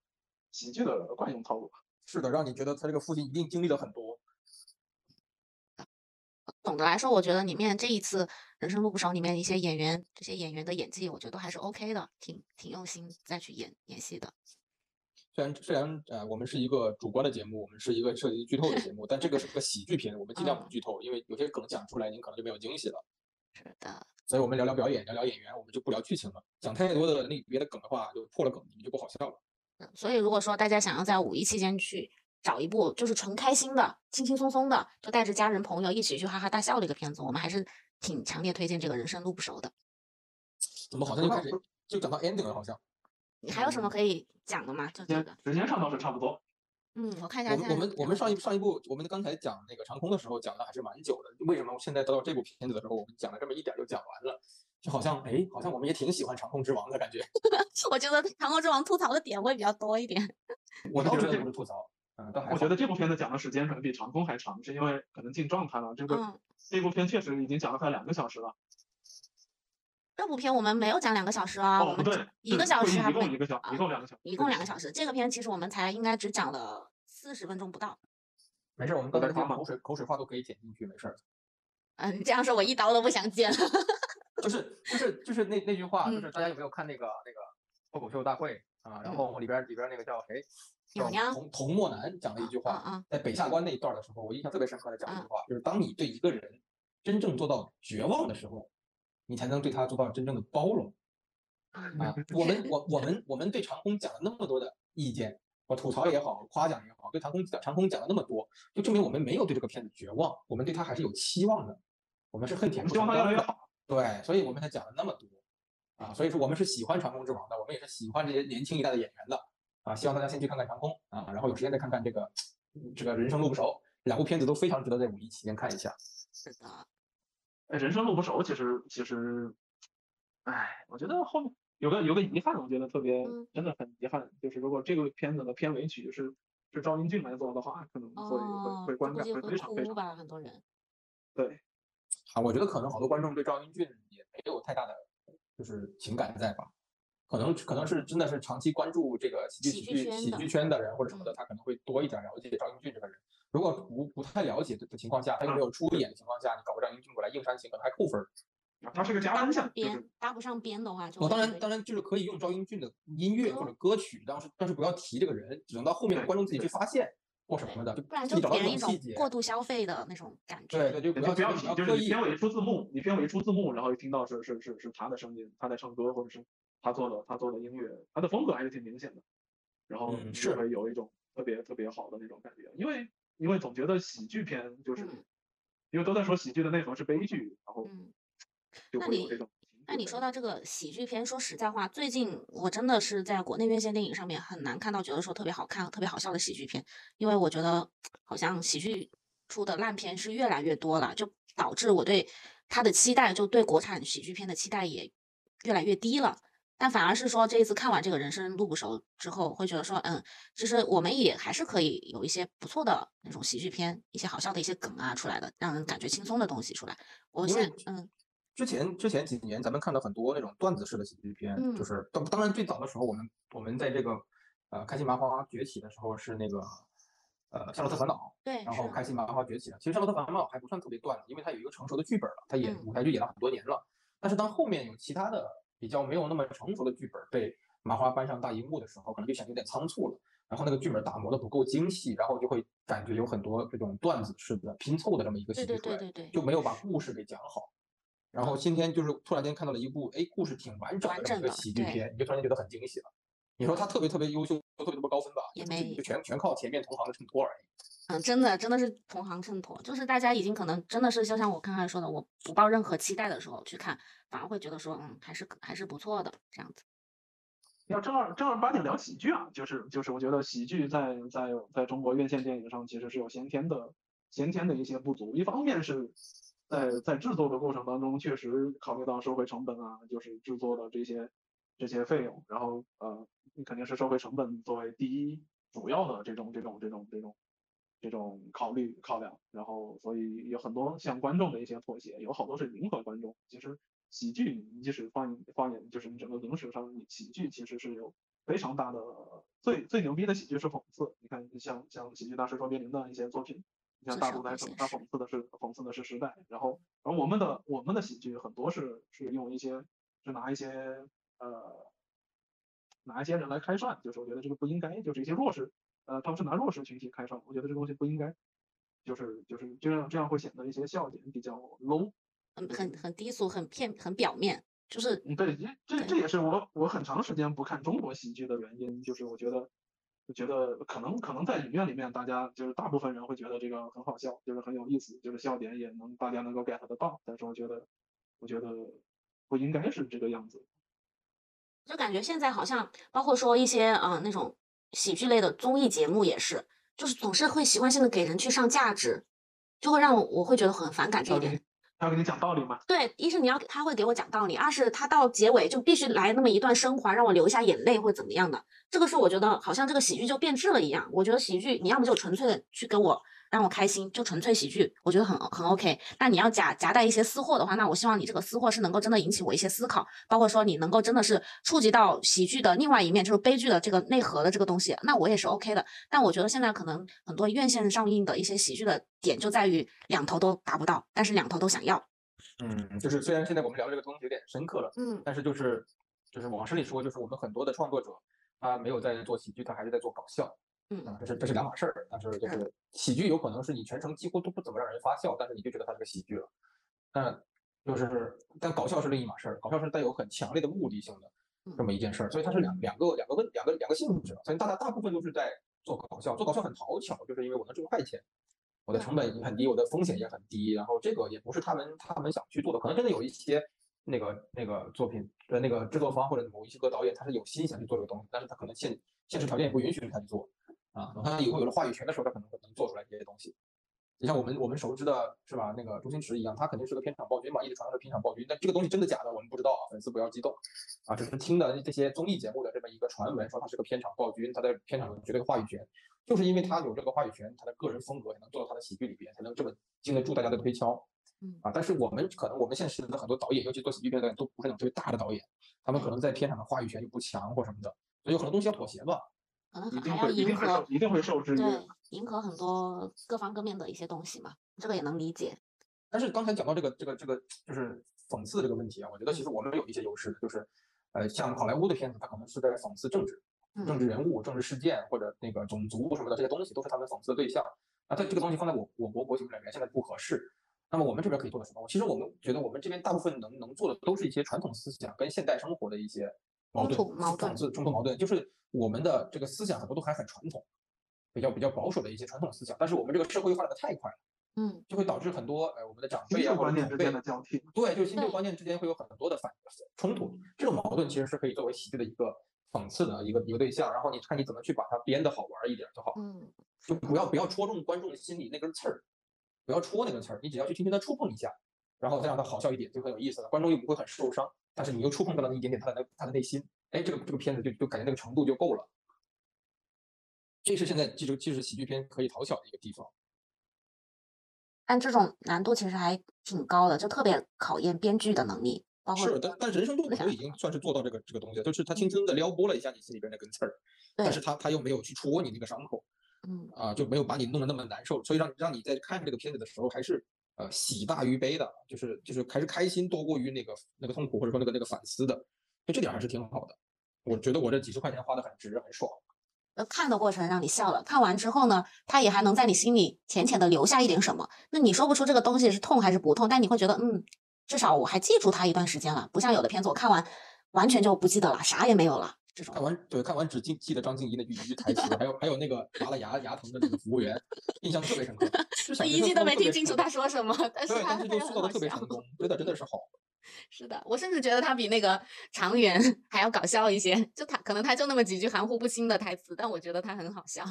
Speaker 3: 喜剧的惯用套路。
Speaker 1: 是的，让你觉得他这个父亲一定经历了很多。
Speaker 2: 总的来说，我觉得里面这一次《人生路不熟》里面一些演员，这些演员的演技，我觉得都还是 OK 的，挺挺用心再去演演戏的。
Speaker 1: 虽然虽然呃，我们是一个主观的节目，我们是一个涉及剧透的节目，但这个是个喜剧片，我们尽量不
Speaker 2: 嗯
Speaker 1: 剧透，因为有些梗讲出来，您可能就没有惊喜了。
Speaker 2: 是的，
Speaker 1: 所以我们聊聊表演，聊聊演员，我们就不聊剧情了。讲太多的那别的梗的话，就破了梗，你们就不好笑了。
Speaker 2: 嗯所以如果说大家想要在五一期间去找一部就是纯开心的、轻轻松松的，就带着家人朋友一起去哈哈大笑的一个片子，我们还是挺强烈推荐这个《人生路不熟》的。
Speaker 1: 怎么好像就开始就讲到 ending 了？好像
Speaker 2: 你还有什么可以讲的吗？就
Speaker 3: 时间
Speaker 2: 这个，
Speaker 3: 时间上倒是差不多。
Speaker 2: 嗯，我看一下
Speaker 1: 我们我们我们上一上一部，我们刚才讲那个长空的时候讲的还是蛮久的，为什么现在到这部片子的时候，我们讲了这么一点儿就讲完了？就好像哎，好像我们也挺喜欢长空之王的感觉。
Speaker 2: 我觉得《长空之王》吐槽的点会比较多一点。
Speaker 1: 我倒觉得
Speaker 3: 觉得这
Speaker 1: 不是吐槽，嗯，但
Speaker 3: 我觉得这部片子讲的时间可能比长空还长，是因为可能进状态了。这个、
Speaker 2: 嗯，
Speaker 3: 这部片确实已经讲了快两个小时了。
Speaker 2: 这部片我们没有讲两个小时啊，我
Speaker 3: 哦，不对
Speaker 2: 们讲，一个小时还不
Speaker 3: 一共一个小，
Speaker 2: 时
Speaker 3: 一共两个小时，
Speaker 2: 一共两个小时。这个片其实我们才应该只讲了四十分钟不到。
Speaker 1: 没事儿，我们刚才那些口水口水话都可以剪进去，没事儿。
Speaker 2: 嗯，这样说我一刀都不想剪了。
Speaker 1: 就是就是就是那那句话，就
Speaker 2: 嗯
Speaker 1: 是大家有没有看那个那个脱口秀大会啊？然
Speaker 2: 嗯
Speaker 1: 后里边里边那个叫谁？叫
Speaker 2: 鸟鸟
Speaker 1: 童童漠南讲了一句话，在北下关那一段的时候，我印象特别深刻的讲了一
Speaker 2: 嗯
Speaker 1: 句话，就是当你对一个人真正做到绝望的时候，你才能对他做到真正的包容 啊。我们我我们我们对长空讲了那么多的意见，我吐槽也好，夸奖也好，对长空讲长空讲了那么多，就证明我们没有对这个片子绝望，我们对他还是有期望的，我们是恨铁不成钢。对，所以我们才讲了那么多啊，所以说我们是喜欢《长空之王》的，我们也是喜欢这些年轻一代的演员的啊，希望大家先去看看《长空》啊，然后有时间再看看这个嗯这个人生路不熟，两部片子都非常值得在五一期间看一下。
Speaker 2: 是的，
Speaker 3: 哎，人生路不熟，其实其实，哎，我觉得后面有个有个遗憾，我觉得特别
Speaker 2: 嗯
Speaker 3: 真的很遗憾，就是如果这个片子的片尾曲是是赵英俊来做的话，可能会
Speaker 2: 哦
Speaker 3: 会会，观感会非常非常
Speaker 2: 哭吧，很多人。
Speaker 3: 对。
Speaker 1: 啊，我觉得可能好多观众对赵英俊也没有太大的就是情感在吧，可能可能是真的是长期关注这个喜剧
Speaker 2: 喜
Speaker 1: 喜剧喜
Speaker 2: 剧圈的
Speaker 1: 人或者什么的，
Speaker 2: 嗯
Speaker 1: 他可能会多一点了解赵英俊这个人。如果不不太了解的的情况下，他又没有出演的情况下，你搞个赵英俊过来硬煽情，可能还扣分儿。
Speaker 3: 啊它是个加
Speaker 2: 搭不上
Speaker 3: 分项，
Speaker 2: 边，搭不上边的话就
Speaker 1: 哦，当然，当然就是可以用赵英俊的音乐或者歌曲，但是但是不要提这个人，只能到后面
Speaker 3: 对
Speaker 1: 观众自己去发现或什么的，就
Speaker 2: 不然
Speaker 1: 自己找到
Speaker 2: 就给人一种
Speaker 1: 细节。
Speaker 2: 过度消费的那种感觉。
Speaker 1: 对对，就不要
Speaker 3: 不要提，就是你片。尾出字幕，你片尾出字幕，然后一听到是是是是他的声音，他在唱歌，或者是他做的他做的音乐，他的风格还是挺明显的，然后是会有一种特别特别好的那种感觉，因为因为总觉得喜剧片就是
Speaker 2: 嗯，
Speaker 3: 因为都在说喜剧的内核是悲剧，然后
Speaker 2: 嗯，
Speaker 3: 就
Speaker 2: 那你
Speaker 3: 会有这种情
Speaker 2: 那你说到这个喜剧片，说实在话，最近我真的是在国内院线电影上面很难看到觉得说特别好看、特别好笑的喜剧片，因为我觉得好像喜剧出的烂片是越来越多了，就导致我对它的期待，就对国产喜剧片的期待也越来越低了。但反而是说这一次看完这个人生路不熟之后，会觉得说，嗯，其实我们也还是可以有一些不错的那种喜剧片，一些好笑的一些梗啊出来的，让人感觉轻松的东西出来。我现在，嗯
Speaker 1: 之前之前几年，咱们看到很多那种段子式的喜剧片，
Speaker 2: 嗯
Speaker 1: 就是当当然最早的时候，我们我们在这个呃开心麻花崛起的时候是那个呃《夏洛特烦恼》，
Speaker 2: 对，
Speaker 1: 然后开心麻花崛起了。其实《夏洛特烦恼》还不算特别段子，因为它有一个成熟的剧本了，它演
Speaker 2: 嗯
Speaker 1: 舞台剧演了很多年了。但是当后面有其他的比较没有那么成熟的剧本被麻花搬上大荧幕的时候，可能就显得有点仓促了。然后那个剧本打磨的不够精细，然后就会感觉有很多这种段子式的拼凑的这么一个喜剧出来，
Speaker 2: 对对
Speaker 1: 就没有把故事给讲好。然后今天就是突然间看到了一部，哎，故事挺完整的这么一个喜剧片，你就突然间觉得很惊喜了。你说他特别特别优秀，特别特别高分吧？
Speaker 2: 也没
Speaker 1: 就全全靠前面同行的衬托而已。
Speaker 2: 嗯，真的真的是同行衬托，就是大家已经可能真的是就像我刚才说的，我不抱任何期待的时候去看，反而会觉得说，嗯，还是还是不错的这样子。
Speaker 3: 要正儿正儿八经聊喜剧啊，就是就是我觉得喜剧在在在中国院线电影上其实是有先天的先天的一些不足。一方面是在在制作的过程当中，确实考虑到社会成本啊，就是制作的这些这些费用，然后呃，你肯定是收回成本作为第一主要的这种这种这种这种这种考虑考量，然后所以有很多向观众的一些妥协，有好多是迎合观众。其实喜剧，你即使放放眼就是你整个影史上，你喜剧其实是有非常大的最最牛逼的喜剧是讽刺。你看，像像喜剧大师卓别林的一些作品，你像大陆来说，他讽刺的是讽刺的是时代，然后而我们的我们的喜剧很多是是用一些是拿一些呃拿一些人来开涮，就是我觉得这个不应该，就是一些弱势呃他们是拿弱势群体开涮，我觉得这东西不应该。就是就是这样，这样会显得一些笑点比较 low。
Speaker 2: 很很很低俗，很片很表面，就是
Speaker 3: 嗯，对，这这也是我我很长时间不看中国喜剧的原因，就是我觉得，我觉得可能可能在影院里面，大家就是大部分人会觉得这个很好笑，就是很有意思，就是笑点也能大家能够 get 得到，但是我觉得，我觉得不应该是这个样子。
Speaker 2: 就感觉现在好像包括说一些嗯、呃那种喜剧类的综艺节目也是，就是总是会习惯性的给人去上价值，就会让我我会觉得很反感这一点
Speaker 3: 他要给你。讲道理吗？
Speaker 2: 对，一是你要他会给我讲道理，二是他到结尾就必须来那么一段升华，让我流一下眼泪或者怎么样的。这个是我觉得好像这个喜剧就变质了一样。我觉得喜剧你要么就纯粹的去给我让我开心，就纯粹喜剧，我觉得很很 OK。那你要夹夹带一些私货的话，那我希望你这个私货是能够真的引起我一些思考，包括说你能够真的是触及到喜剧的另外一面，就是悲剧的这个内核的这个东西，那我也是 OK 的。但我觉得现在可能很多院线上映的一些喜剧的点就在于两头都达不到，但是两头都想要。
Speaker 1: 嗯，就是虽然现在我们聊的这个东西有点深刻了，
Speaker 2: 嗯
Speaker 1: 但是就是就是往深里说，就是我们很多的创作者，他没有在做喜剧，他还是在做搞笑。
Speaker 2: 嗯
Speaker 1: 啊，这是这是两码事儿。但是就是喜剧有可能是你全程几乎都不怎么让人发笑，但是你就觉得它是个喜剧了。但就是但搞笑是另一码事儿，搞笑是带有很强烈的目的性的这么一件事儿，所以它是两两个两个问两个两个性质。所以大家大部分都是在做搞笑，做搞笑很讨巧，就是因为我能挣快钱。我的成本很低，我的风险也很低，然后这个也不是他们他们想去做的，可能真的有一些那个那个作品的那个制作方或者某一些个导演，他是有心想去做这个东西，但是他可能现现实条件也不允许他去做啊。等他以后有了话语权的时候，他可能会能做出来这些东西。你像我们我们熟知的是吧，那个周星驰一样，他肯定是个片场暴君嘛，一直传说是片场暴君，但这个东西真的假的我们不知道啊，粉丝不要激动啊，只是听的这些综艺节目的这么一个传闻，说他是个片场暴君，他在片场有绝对话语权。就是因为他有这个话语权，他的个人风格才能做到他的喜剧里边，才能这么经得住大家的推敲。
Speaker 2: 嗯
Speaker 1: 啊，但是我们可能我们现实的很多导演，尤其做喜剧片的导演，都不是那种特别大的导演，他们可能在片场的话语权就不强或什么的，所以有很多东西要妥协吧。
Speaker 2: 可能
Speaker 3: 一定
Speaker 2: 还要迎
Speaker 3: 会一定会一定会受制约
Speaker 2: 对。，迎合很多各方各面的一些东西嘛，这个也能理解。
Speaker 1: 但是刚才讲到这个这个这个就是讽刺这个问题啊，我觉得其实我们有一些优势的，就是呃，像好莱坞的片子，它可能是在讽刺政治、政
Speaker 2: 嗯
Speaker 1: 治人物、政治事件或者那个种族什么的这些东西，都是他们讽刺的对象。那它这个东西放在我我国国情里面现在不合适。那么我们这边可以做的什么？其实我们觉得我们这边大部分能能做的都是一些传统思想跟现代生活的一些矛盾、
Speaker 2: 冲突矛盾、
Speaker 1: 冲突矛盾，就是我们的这个思想很多都还很传统，比较比较保守的一些传统思想，但是我们这个社会发展的太快了，
Speaker 2: 嗯，
Speaker 1: 就会导致很多呃我们的长辈啊或者长辈
Speaker 3: 观念之间的交替。
Speaker 1: 对，就是新旧观念之间会有很多的反冲突，这种矛盾其实是可以作为喜剧的一个讽刺的一个一个对象，然后你看你怎么去把它编的好玩一点就好，
Speaker 2: 嗯，
Speaker 1: 就不要不要戳中观众心里那根刺儿，不要戳那个刺儿，你只要去轻轻的触碰一下，然后再让它好笑一点，就很有意思了，观众又不会很受伤，但是你又触碰到了那一点点他的那他的内心，哎，这个这个片子就就感觉那个程度就够了。这是现在这个这是喜剧片可以讨巧的一个地方。
Speaker 2: 但这种难度其实还挺高的，就特别考验编剧的能力，包括
Speaker 1: 是，但但人生动
Speaker 2: 思想
Speaker 1: 口已经算是做到这个这个东西了，就是他轻轻的撩拨了一下你心里边那根刺儿，但是他他又没有去戳你那个伤口
Speaker 2: 嗯
Speaker 1: 啊，就没有把你弄得那么难受，所以让让你在看这个片子的时候还是呃喜大于悲的，就是就是还是开心多过于那个那个痛苦或者说那个那个反思的，所以这点还是挺好的。我觉得我这几十块钱花的很值，很爽。
Speaker 2: 呃看的过程让你笑了，看完之后呢，它也还能在你心里浅浅的留下一点什么。那你说不出这个东西是痛还是不痛，但你会觉得嗯，至少我还记住它一段时间了，不像有的片子我看完完全就不记得了，啥也没有了。
Speaker 1: 看完对看完只记记得张静怡那句一句台词，还有还有那个拔了牙牙疼的那个服务员，印象特别深刻。
Speaker 2: 我一句都没听清楚他说什么，但是
Speaker 1: 但是就塑造特别成功，真的真的是好。
Speaker 2: 是的，我甚至觉得他比那个常远还要搞笑一些。就他可能他就那么几句含糊不清的台词，但我觉得他很好笑。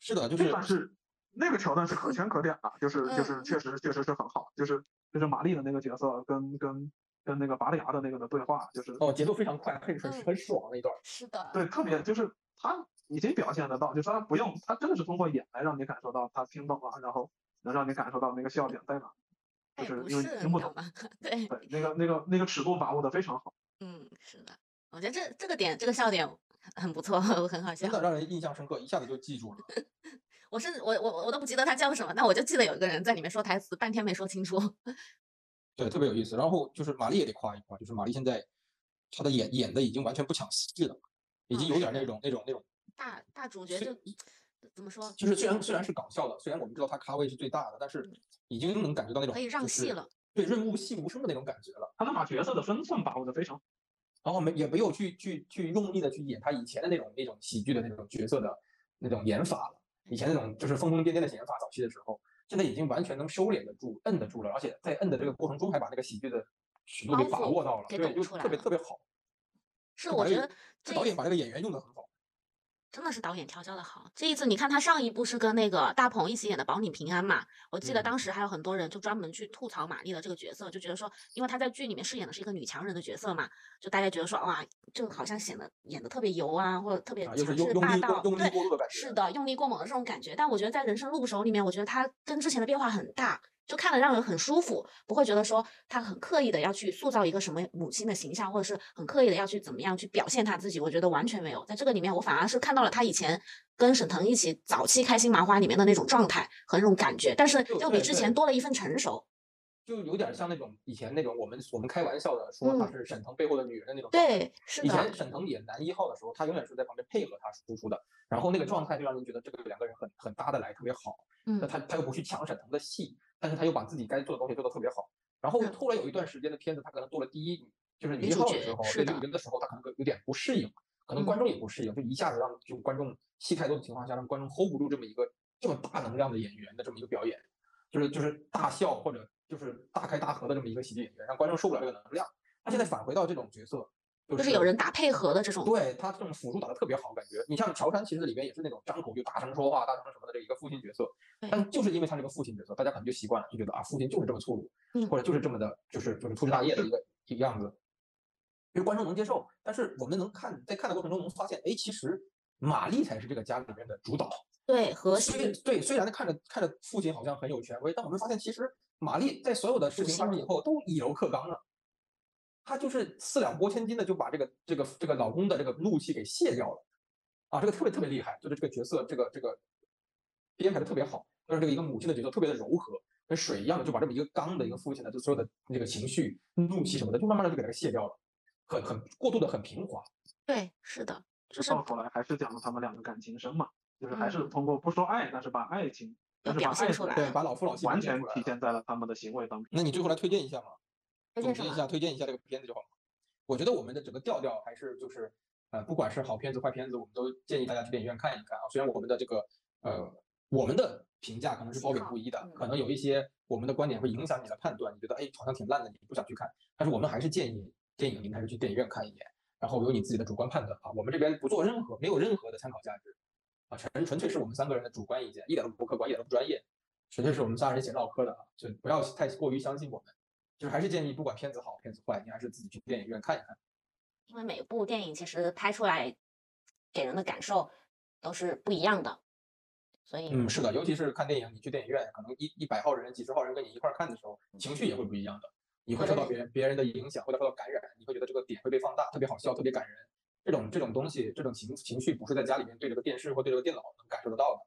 Speaker 1: 是的，就是
Speaker 3: 但是那个桥段是可圈可点的，就是就是
Speaker 2: 嗯
Speaker 3: 确实确实是很好，就是就是玛丽的那个角色跟跟跟那个拔了牙的那个的对话，就是
Speaker 1: 哦，节奏非常快，很很
Speaker 2: 嗯
Speaker 1: 很爽的一段。
Speaker 2: 是的，
Speaker 3: 对特别就是他已经表现得到，就是他不用他真的是通过演来让你感受到他听懂了，然后能让你感受到那个笑点在哪，就是因为，你听不懂？
Speaker 2: 对，
Speaker 3: 对那个那个那个尺度把握的非常好。
Speaker 2: 嗯，是的，我觉得这这个点这个笑点很不错，很好笑
Speaker 1: 真。的让人印象深刻，一下子就记住了。
Speaker 2: 我甚至我我我都不记得他叫什么，但我就记得有一个人在里面说台词，半天没说清楚。
Speaker 1: 对，特别有意思。然后就是玛丽也得夸一夸，就是玛丽现在她的演演的已经完全不抢戏了，已经有点那种那种那种，
Speaker 2: 大大主角就怎么说，
Speaker 1: 就是虽然虽然是搞笑的，虽然我们知道她咖位是最大的，但是已经能感觉到那种
Speaker 2: 可以让
Speaker 1: 就是
Speaker 2: 戏了。
Speaker 1: 对，润物细无声的那种感觉了。
Speaker 3: 他能把角色的分寸把握的非常好。
Speaker 1: 然后没也没有去去去用力的去演他以前的那种那种喜剧的那种角色的那种演法了。以前那种就是疯疯癫癫的演法，早期的时候，现在已经完全能收敛得住、摁得住了，而且在摁的这个过程中还把那个喜剧的尺度给把握到了，对，就特别特别好。
Speaker 2: 是我觉得
Speaker 1: 这导演把这个演员用的很好。
Speaker 2: 真的是导演调教的好。这一次你看他上一部是跟那个大鹏一起演的《保你平安》嘛，我记得
Speaker 1: 嗯
Speaker 2: 当时还有很多人就专门去吐槽马丽的这个角色，就觉得说，因为她在剧里面饰演的是一个女强人的角色嘛，就大家觉得说，哇，这个好像显得演的特别油啊，或者特别强势霸道，对。是的，用力过猛的这种感觉。但我觉得在《人生路不熟》里面，我觉得她跟之前的变化很大，就看了让人很舒服，不会觉得说他很刻意的要去塑造一个什么母亲的形象，或者是很刻意的要去怎么样去表现他自己。我觉得完全没有，在这个里面，我反而是看到了他以前跟沈腾一起早期开心麻花里面的那种状态和那种感觉，但是
Speaker 1: 就
Speaker 2: 又比之前多了一份成熟。
Speaker 1: 就有点像那种以前那种我们我们开玩笑的说她
Speaker 2: 嗯
Speaker 1: 是沈腾背后的女人的那种。
Speaker 2: 对，是
Speaker 1: 以前
Speaker 2: 的，
Speaker 1: 沈腾演男一号的时候，他永远是在旁边配合他输出的，然后那个状态就让人觉得这个两个人很很搭得来，特别好。那
Speaker 2: 嗯，
Speaker 1: 他他又不去抢沈腾的戏，但是他又把自己该做的东西做得特别好。然后
Speaker 2: 嗯
Speaker 1: 后来有一段时间的片子，他可能做了第一，就是一号的时候，对女人的时候，他可能有点不适应，可能观众也不适应，就一下子让就观众戏太多的情况下，让观众 hold 不住这么一个这么大能量的演员的这么一个表演，就是就是大笑或者就是大开大合的这么一个喜剧演员，让观众受不了这个能量。他现在返回到这种角色，就
Speaker 2: 就是有人打配合的这种，
Speaker 1: 对他这种辅助打的特别好，感觉你像乔杉，其实里边也是那种张口就大声说话、大声什么的这一个父亲角色，但就是因为他这个父亲角色，大家可能就习惯了，就觉得啊，父亲就是这么粗鲁，
Speaker 2: 嗯
Speaker 1: 或者就是这么的，就是就是粗枝大叶的一个一个样子，因为观众能接受。但是我们能看在看的过程中能发现，哎，其实玛丽才是这个家里面的主导。
Speaker 2: 对核心，
Speaker 1: 对，虽然看着看着父亲好像很有权威，但我们发现其实玛丽在所有的事情发生以后都以柔克刚了。她就是四两拨千斤的就把这个这个这个老公的这个怒气给卸掉了，啊，这个特别特别厉害，就是这个角色这个这个编排的特别好，就是这个一个母亲的角色特别的柔和，跟水一样的就把这么一个刚的一个父亲的就所有的那个情绪、怒气什么的，就慢慢的就给他卸掉了，很很过度的很平滑。
Speaker 2: 对，是的，就是
Speaker 3: 到头来还是讲了他们两个感情深嘛，就是还是
Speaker 2: 嗯
Speaker 3: 通过不说爱，但是把爱情，但是
Speaker 2: 表现出来对
Speaker 1: 把老夫老妻
Speaker 3: 完全体现在了他们的行为当中。
Speaker 1: 那你最后来推荐一下嘛？总结一下，推荐一下这个片子就好了。我觉得我们的整个调调还是就是，呃，不管是好片子坏片子，我们都建议大家去电影院看一看啊。虽然我们的这个呃，我们的评价可能是褒贬不一的，
Speaker 2: 嗯
Speaker 1: 可能有一些我们的观点会影响你的判断，你觉得哎好像挺烂的，你不想去看。但是我们还是建议电影您还是去电影院看一眼，然后有你自己的主观判断啊。我们这边不做任何没有任何的参考价值啊，纯纯粹是我们三个人的主观意见，一点都不客观，一点都不专业，纯粹是我们仨人闲唠嗑的啊，就不要太过于相信我们。就是还是建议，不管片子好片子坏，你还是自己去电影院看一看。
Speaker 2: 因为每部电影其实拍出来给人的感受都是不一样的，所以
Speaker 1: 嗯，是的，尤其是看电影，你去电影院，可能一一百号人、几十号人跟你一块儿看的时候，情绪也会不一样的。你会受到别人别人的影响，或者受到感染，你会觉得这个点会被放大，特别好笑，特别感人。这种这种东西，这种情情绪不是在家里面对着个电视或对着个电脑能感受得到的。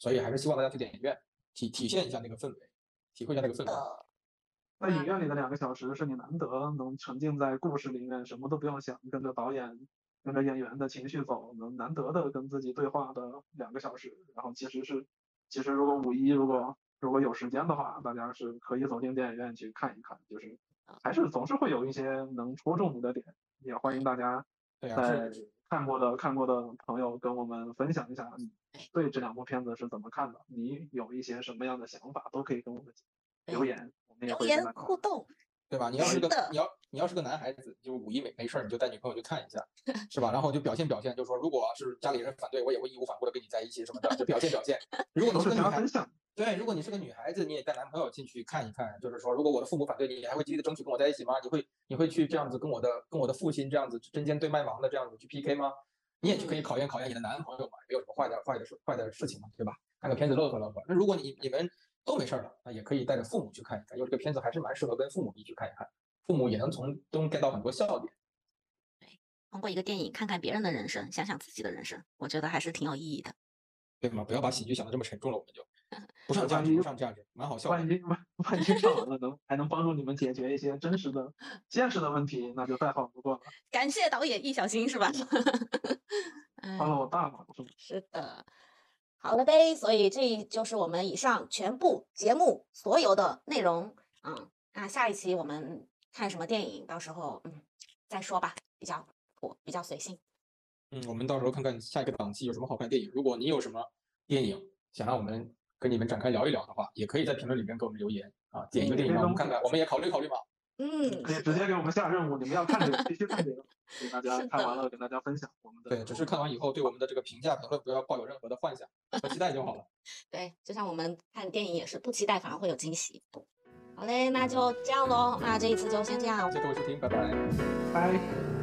Speaker 1: 所以还是希望大家去电影院体体现一下那个氛围，体会一下那个氛围。
Speaker 2: 的
Speaker 3: 在影院里的两个小时是你难得能沉浸在故事里面，什么都不用想，跟着导演、跟着演员的情绪走，能难得的跟自己对话的两个小时。然后其实是，其实如果五一如果如果有时间的话，大家是可以走进电影院去看一看，就是还是总是会有一些能戳中你的点，也欢迎大家在看过的看过的朋友跟我们分享一下你
Speaker 2: 对。
Speaker 3: 对这两部片子是怎么看的，你有一些什么样的想法都可以跟我们留言，我们也
Speaker 2: 留言互动，
Speaker 1: 对吧？你要是个你要你要是个男孩子，就五一没没事儿，你就带女朋友去看一下，是吧？然后就表现表现，就说如果是家里人反对，我也会义无反顾的跟你在一起什么的，就表现表现。如果你
Speaker 3: 都是
Speaker 1: 是个女孩
Speaker 3: 大家分享。
Speaker 1: 对，如果你是个女孩子，你也带男朋友进去看一看，就是说，如果我的父母反对你，你还会极力的争取跟我在一起吗？你会你会去这样子跟我的跟我的父亲这样子针尖对麦芒的这样子去 PK 吗？你也去可以考验考验你的男朋友嘛，没有什么坏的坏的事坏的事情嘛，对吧？看个片子乐呵乐呵。那如果你你们都没事儿了，那也可以带着父母去看一看，因为这个片子还是蛮适合跟父母一起看一看，父母也能从中 get 到很多笑点。
Speaker 2: 对通过一个电影看看别人的人生，想想自己的人生，我觉得还是挺有意义的。
Speaker 1: 对吗？不要把喜剧想的这么沉重了，我们就 不上价值，不上价值，蛮好笑的。
Speaker 3: 万一万万一上完了能还能帮助你们解决一些真实的 现实的问题，那就再好不过了，
Speaker 2: 感谢导演易小星是吧？哎
Speaker 3: 帮了我大忙是吗？
Speaker 2: 是的，好了呗，所以这就是我们以上全部节目所有的内容。嗯，那下一期我们看什么电影，到时候嗯再说吧，比较我比较随性。
Speaker 1: 嗯，我们到时候看看下一个档期有什么好看的电影。如果你有什么电影想让我们跟你们展开聊一聊的话，也可以在评论里面给我们留言啊，点一个
Speaker 2: 嗯
Speaker 1: 电影让我们看看，我们也考虑考虑嘛。
Speaker 2: 嗯，
Speaker 3: 可以直接给我们下任务，你们要看这个必须看这个，给大家看完了跟大家分享我们的。
Speaker 1: 对，只是看完以后对我们的这个评价评论不要抱有任何的幻想和期待就好了。
Speaker 2: 对，就像我们看电影也是不期待反而会有惊喜。好嘞，那就这样喽，那这一次就先这样，
Speaker 1: 谢谢各位收听，拜拜。
Speaker 3: 拜。